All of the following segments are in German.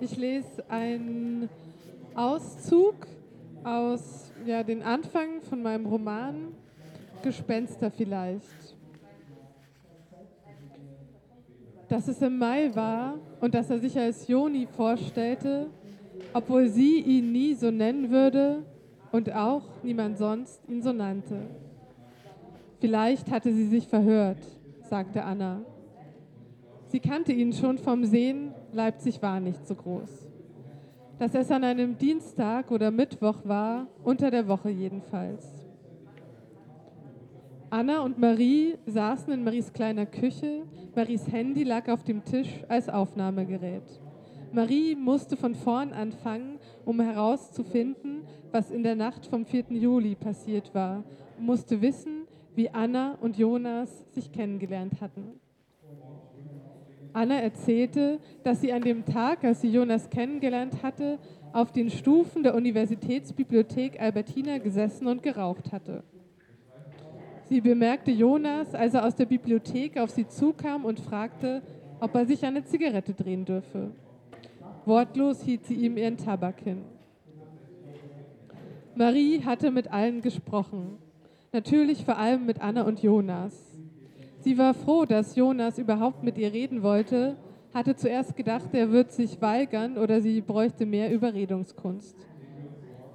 Ich lese einen Auszug aus ja, den Anfang von meinem Roman Gespenster vielleicht. Dass es im Mai war und dass er sich als Joni vorstellte, obwohl sie ihn nie so nennen würde und auch niemand sonst ihn so nannte. Vielleicht hatte sie sich verhört, sagte Anna. Sie kannte ihn schon vom Sehen, Leipzig war nicht so groß. Dass es an einem Dienstag oder Mittwoch war, unter der Woche jedenfalls. Anna und Marie saßen in Maries kleiner Küche. Maries Handy lag auf dem Tisch als Aufnahmegerät. Marie musste von vorn anfangen, um herauszufinden, was in der Nacht vom 4. Juli passiert war, musste wissen, wie Anna und Jonas sich kennengelernt hatten. Anna erzählte, dass sie an dem Tag, als sie Jonas kennengelernt hatte, auf den Stufen der Universitätsbibliothek Albertina gesessen und geraucht hatte. Sie bemerkte Jonas, als er aus der Bibliothek auf sie zukam und fragte, ob er sich eine Zigarette drehen dürfe. Wortlos hielt sie ihm ihren Tabak hin. Marie hatte mit allen gesprochen, natürlich vor allem mit Anna und Jonas. Sie war froh, dass Jonas überhaupt mit ihr reden wollte, hatte zuerst gedacht, er wird sich weigern oder sie bräuchte mehr Überredungskunst.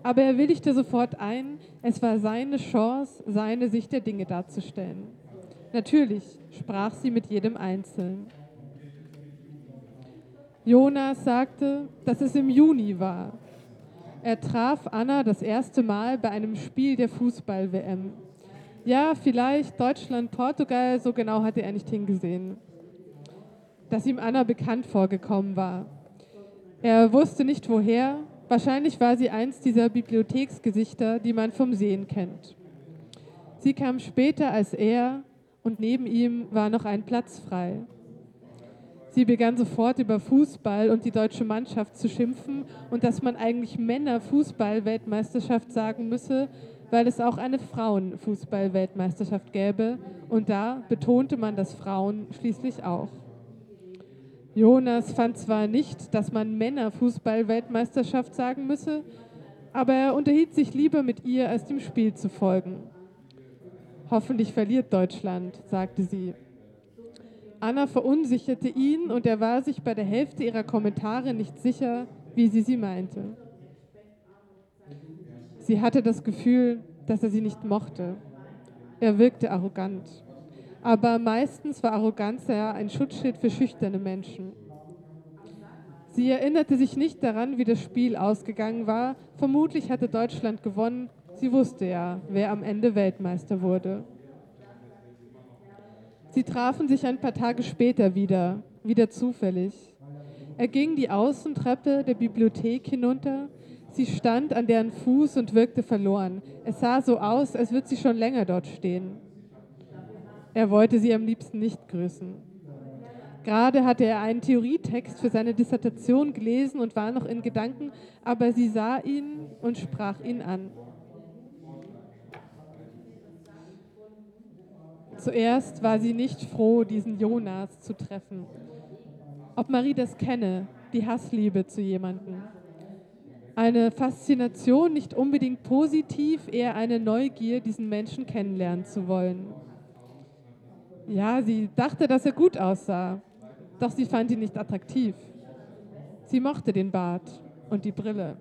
Aber er willigte sofort ein, es war seine Chance, seine Sicht der Dinge darzustellen. Natürlich sprach sie mit jedem Einzelnen. Jonas sagte, dass es im Juni war. Er traf Anna das erste Mal bei einem Spiel der Fußball-WM. Ja, vielleicht Deutschland, Portugal, so genau hatte er nicht hingesehen. Dass ihm Anna bekannt vorgekommen war. Er wusste nicht woher, wahrscheinlich war sie eins dieser Bibliotheksgesichter, die man vom Sehen kennt. Sie kam später als er und neben ihm war noch ein Platz frei. Sie begann sofort über Fußball und die deutsche Mannschaft zu schimpfen und dass man eigentlich Männer-Fußball-Weltmeisterschaft sagen müsse, weil es auch eine Frauenfußball-Weltmeisterschaft gäbe und da betonte man das Frauen schließlich auch. Jonas fand zwar nicht, dass man Männerfußball-Weltmeisterschaft sagen müsse, aber er unterhielt sich lieber mit ihr, als dem Spiel zu folgen. Hoffentlich verliert Deutschland, sagte sie. Anna verunsicherte ihn und er war sich bei der Hälfte ihrer Kommentare nicht sicher, wie sie sie meinte. Sie hatte das Gefühl, dass er sie nicht mochte. Er wirkte arrogant. Aber meistens war Arroganz ja ein Schutzschild für schüchterne Menschen. Sie erinnerte sich nicht daran, wie das Spiel ausgegangen war. Vermutlich hatte Deutschland gewonnen. Sie wusste ja, wer am Ende Weltmeister wurde. Sie trafen sich ein paar Tage später wieder, wieder zufällig. Er ging die Außentreppe der Bibliothek hinunter, Sie stand an deren Fuß und wirkte verloren. Es sah so aus, als würde sie schon länger dort stehen. Er wollte sie am liebsten nicht grüßen. Gerade hatte er einen Theorietext für seine Dissertation gelesen und war noch in Gedanken, aber sie sah ihn und sprach ihn an. Zuerst war sie nicht froh, diesen Jonas zu treffen. Ob Marie das kenne, die Hassliebe zu jemandem eine Faszination, nicht unbedingt positiv, eher eine Neugier, diesen Menschen kennenlernen zu wollen. Ja, sie dachte, dass er gut aussah, doch sie fand ihn nicht attraktiv. Sie mochte den Bart und die Brille.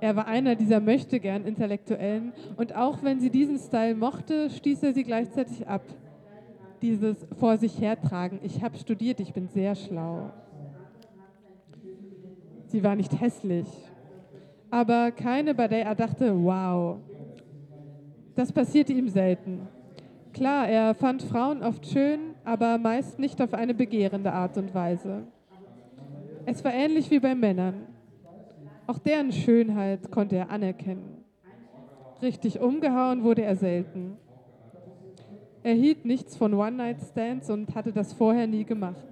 Er war einer dieser möchtegern Intellektuellen und auch wenn sie diesen Style mochte, stieß er sie gleichzeitig ab. Dieses vor sich hertragen, ich habe studiert, ich bin sehr schlau. Sie war nicht hässlich aber keine, bei der er dachte, wow. Das passierte ihm selten. Klar, er fand Frauen oft schön, aber meist nicht auf eine begehrende Art und Weise. Es war ähnlich wie bei Männern. Auch deren Schönheit konnte er anerkennen. Richtig umgehauen wurde er selten. Er hielt nichts von One-Night-Stands und hatte das vorher nie gemacht.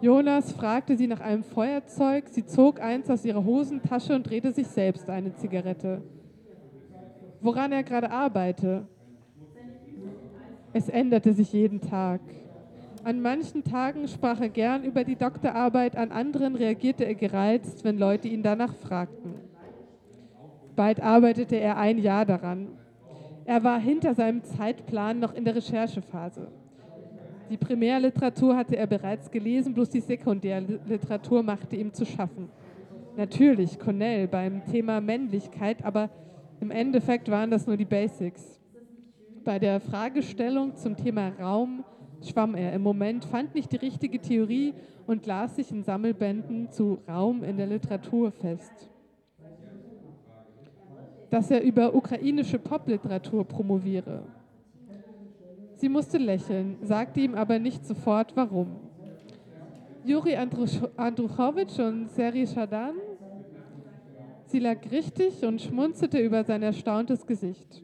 Jonas fragte sie nach einem Feuerzeug, sie zog eins aus ihrer Hosentasche und drehte sich selbst eine Zigarette. Woran er gerade arbeite. Es änderte sich jeden Tag. An manchen Tagen sprach er gern über die Doktorarbeit, an anderen reagierte er gereizt, wenn Leute ihn danach fragten. Bald arbeitete er ein Jahr daran. Er war hinter seinem Zeitplan noch in der Recherchephase. Die Primärliteratur hatte er bereits gelesen, bloß die Sekundärliteratur machte ihm zu schaffen. Natürlich Cornell beim Thema Männlichkeit, aber im Endeffekt waren das nur die Basics. Bei der Fragestellung zum Thema Raum schwamm er im Moment, fand nicht die richtige Theorie und las sich in Sammelbänden zu Raum in der Literatur fest. Dass er über ukrainische Popliteratur promoviere. Sie musste lächeln, sagte ihm aber nicht sofort warum. Juri Andruchowitsch und Seri Shadan? Sie lag richtig und schmunzelte über sein erstauntes Gesicht.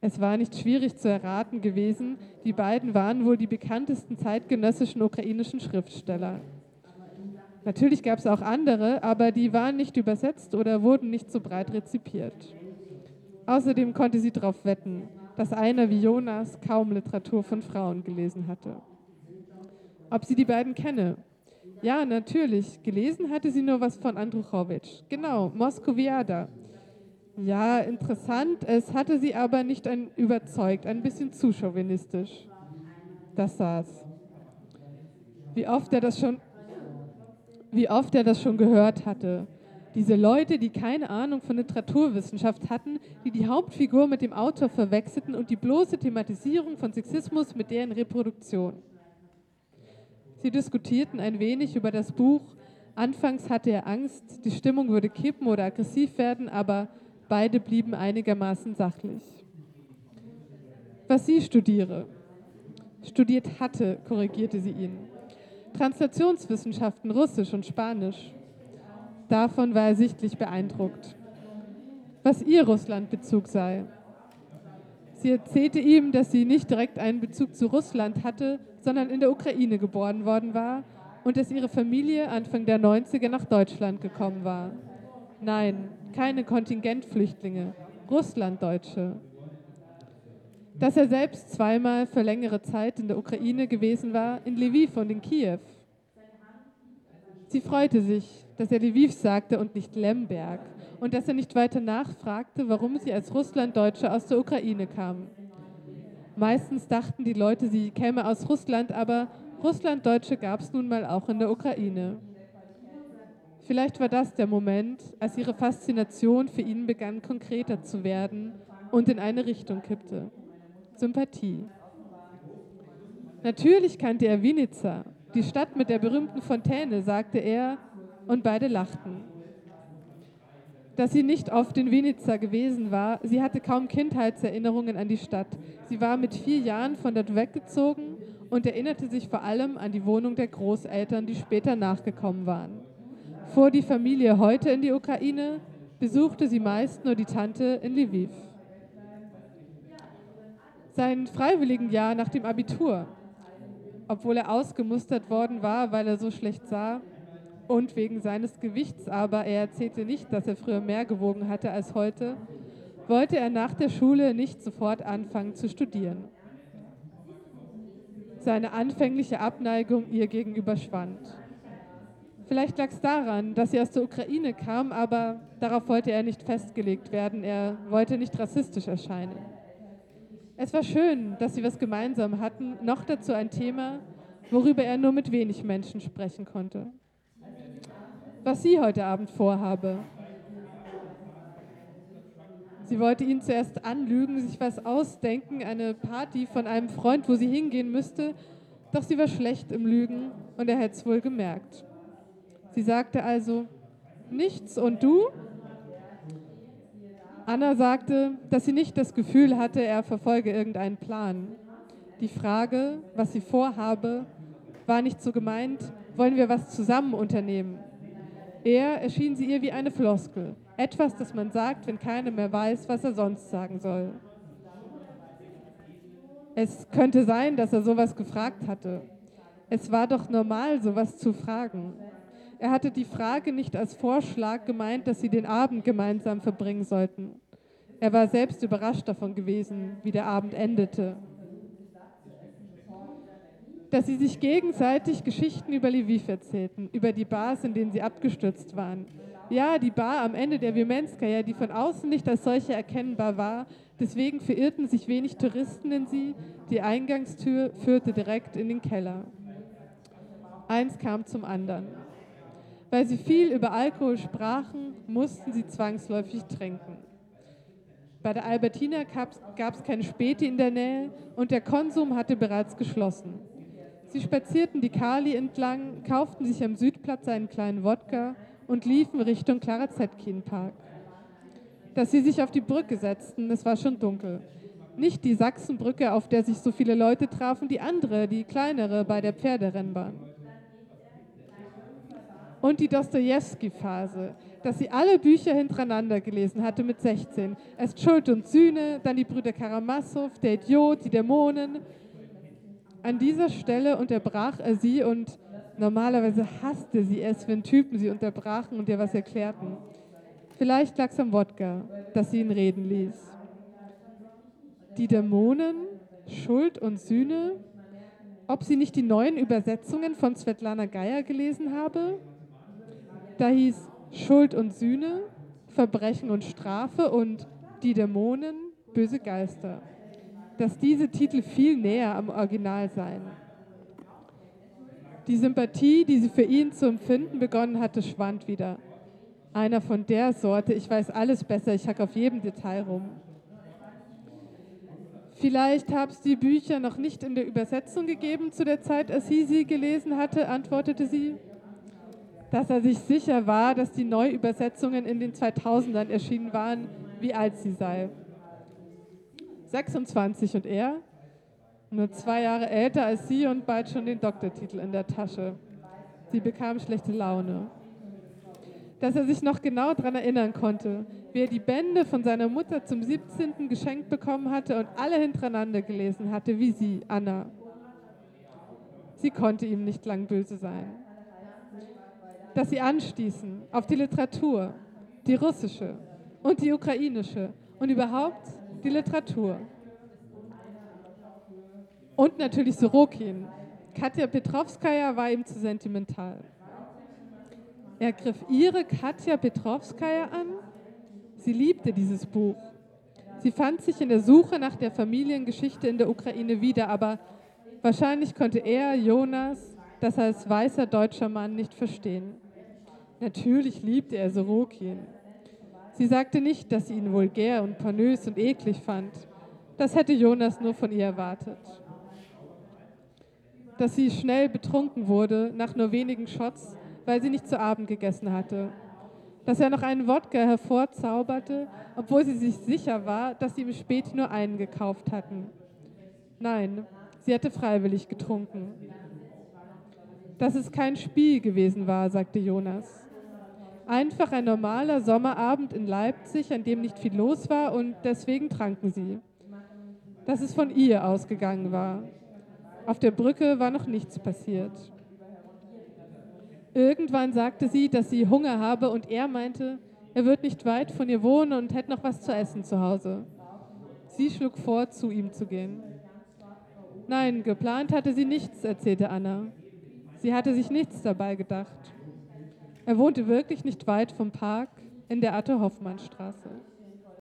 Es war nicht schwierig zu erraten gewesen, die beiden waren wohl die bekanntesten zeitgenössischen ukrainischen Schriftsteller. Natürlich gab es auch andere, aber die waren nicht übersetzt oder wurden nicht so breit rezipiert. Außerdem konnte sie darauf wetten, dass einer wie Jonas kaum Literatur von Frauen gelesen hatte. Ob sie die beiden kenne? Ja, natürlich. Gelesen hatte sie nur was von Andruchowitsch. Genau, Moskowiada. Ja, interessant. Es hatte sie aber nicht ein, überzeugt, ein bisschen zu chauvinistisch. Das saß. Wie oft er das schon, wie oft er das schon gehört hatte. Diese Leute, die keine Ahnung von Literaturwissenschaft hatten, die die Hauptfigur mit dem Autor verwechselten und die bloße Thematisierung von Sexismus mit deren Reproduktion. Sie diskutierten ein wenig über das Buch. Anfangs hatte er Angst, die Stimmung würde kippen oder aggressiv werden, aber Beide blieben einigermaßen sachlich. Was sie studiere, studiert hatte, korrigierte sie ihn. Translationswissenschaften, Russisch und Spanisch. Davon war er sichtlich beeindruckt. Was ihr Russlandbezug sei. Sie erzählte ihm, dass sie nicht direkt einen Bezug zu Russland hatte, sondern in der Ukraine geboren worden war und dass ihre Familie Anfang der 90er nach Deutschland gekommen war. Nein, keine Kontingentflüchtlinge, Russlanddeutsche. Dass er selbst zweimal für längere Zeit in der Ukraine gewesen war, in Lviv und in Kiew. Sie freute sich, dass er Lviv sagte und nicht Lemberg und dass er nicht weiter nachfragte, warum sie als Russlanddeutsche aus der Ukraine kam. Meistens dachten die Leute, sie käme aus Russland, aber Russlanddeutsche gab es nun mal auch in der Ukraine. Vielleicht war das der Moment, als ihre Faszination für ihn begann konkreter zu werden und in eine Richtung kippte. Sympathie. Natürlich kannte er Vinica, die Stadt mit der berühmten Fontäne, sagte er, und beide lachten. Dass sie nicht oft in Vinica gewesen war, sie hatte kaum Kindheitserinnerungen an die Stadt. Sie war mit vier Jahren von dort weggezogen und erinnerte sich vor allem an die Wohnung der Großeltern, die später nachgekommen waren. Fuhr die Familie heute in die Ukraine, besuchte sie meist nur die Tante in Lviv. Sein Freiwilligenjahr nach dem Abitur, obwohl er ausgemustert worden war, weil er so schlecht sah und wegen seines Gewichts, aber er erzählte nicht, dass er früher mehr gewogen hatte als heute, wollte er nach der Schule nicht sofort anfangen zu studieren. Seine anfängliche Abneigung ihr gegenüber schwand. Vielleicht lag es daran, dass sie aus der Ukraine kam, aber darauf wollte er nicht festgelegt werden. Er wollte nicht rassistisch erscheinen. Es war schön, dass sie was gemeinsam hatten, noch dazu ein Thema, worüber er nur mit wenig Menschen sprechen konnte. Was sie heute Abend vorhabe. Sie wollte ihn zuerst anlügen, sich was ausdenken, eine Party von einem Freund, wo sie hingehen müsste, doch sie war schlecht im Lügen und er hätte es wohl gemerkt. Sie sagte also, nichts und du? Anna sagte, dass sie nicht das Gefühl hatte, er verfolge irgendeinen Plan. Die Frage, was sie vorhabe, war nicht so gemeint, wollen wir was zusammen unternehmen. Er erschien sie ihr wie eine Floskel, etwas, das man sagt, wenn keiner mehr weiß, was er sonst sagen soll. Es könnte sein, dass er sowas gefragt hatte. Es war doch normal, sowas zu fragen. Er hatte die Frage nicht als Vorschlag gemeint, dass sie den Abend gemeinsam verbringen sollten. Er war selbst überrascht davon gewesen, wie der Abend endete. dass sie sich gegenseitig Geschichten über Lviv erzählten, über die Bars, in denen sie abgestürzt waren. Ja, die Bar am Ende der Wiemenskaya, die von außen nicht als solche erkennbar war, deswegen verirrten sich wenig Touristen in sie, die Eingangstür führte direkt in den Keller. Eins kam zum anderen. Weil sie viel über Alkohol sprachen, mussten sie zwangsläufig trinken. Bei der Albertina gab es keine Späti in der Nähe und der Konsum hatte bereits geschlossen. Sie spazierten die Kali entlang, kauften sich am Südplatz einen kleinen Wodka und liefen Richtung Clara Zetkin Park. Dass sie sich auf die Brücke setzten, es war schon dunkel. Nicht die Sachsenbrücke, auf der sich so viele Leute trafen, die andere, die kleinere bei der Pferderennbahn. Und die Dostoevsky-Phase, dass sie alle Bücher hintereinander gelesen hatte mit 16. Erst Schuld und Sühne, dann die Brüder Karamasow, der Idiot, die Dämonen. An dieser Stelle unterbrach er sie und normalerweise hasste sie es, wenn Typen sie unterbrachen und ihr was erklärten. Vielleicht lag es am Wodka, dass sie ihn reden ließ. Die Dämonen, Schuld und Sühne, ob sie nicht die neuen Übersetzungen von Svetlana Geier gelesen habe? Da hieß Schuld und Sühne, Verbrechen und Strafe und die Dämonen, böse Geister. Dass diese Titel viel näher am Original seien. Die Sympathie, die sie für ihn zu empfinden begonnen hatte, schwand wieder. Einer von der Sorte, ich weiß alles besser, ich hack auf jedem Detail rum. Vielleicht habe es die Bücher noch nicht in der Übersetzung gegeben zu der Zeit, als sie sie gelesen hatte, antwortete sie dass er sich sicher war, dass die Neuübersetzungen in den 2000ern erschienen waren, wie alt sie sei. 26 und er, nur zwei Jahre älter als sie und bald schon den Doktortitel in der Tasche. Sie bekam schlechte Laune. Dass er sich noch genau daran erinnern konnte, wie er die Bände von seiner Mutter zum 17. geschenkt bekommen hatte und alle hintereinander gelesen hatte, wie sie, Anna. Sie konnte ihm nicht lang böse sein dass sie anstießen auf die Literatur, die russische und die ukrainische und überhaupt die Literatur. Und natürlich Sorokin. Katja Petrovskaya war ihm zu sentimental. Er griff ihre Katja Petrovskaya an. Sie liebte dieses Buch. Sie fand sich in der Suche nach der Familiengeschichte in der Ukraine wieder, aber wahrscheinlich konnte er, Jonas, das als weißer deutscher Mann nicht verstehen. Natürlich liebte er Sorokin. Sie sagte nicht, dass sie ihn vulgär und pornös und eklig fand. Das hätte Jonas nur von ihr erwartet. Dass sie schnell betrunken wurde, nach nur wenigen Shots, weil sie nicht zu Abend gegessen hatte. Dass er noch einen Wodka hervorzauberte, obwohl sie sich sicher war, dass sie im Spät nur einen gekauft hatten. Nein, sie hatte freiwillig getrunken dass es kein Spiel gewesen war, sagte Jonas. Einfach ein normaler Sommerabend in Leipzig, an dem nicht viel los war und deswegen tranken sie. Dass es von ihr ausgegangen war. Auf der Brücke war noch nichts passiert. Irgendwann sagte sie, dass sie Hunger habe und er meinte, er wird nicht weit von ihr wohnen und hätte noch was zu essen zu Hause. Sie schlug vor, zu ihm zu gehen. Nein, geplant hatte sie nichts, erzählte Anna. Sie hatte sich nichts dabei gedacht. Er wohnte wirklich nicht weit vom Park in der Atte-Hoffmann-Straße.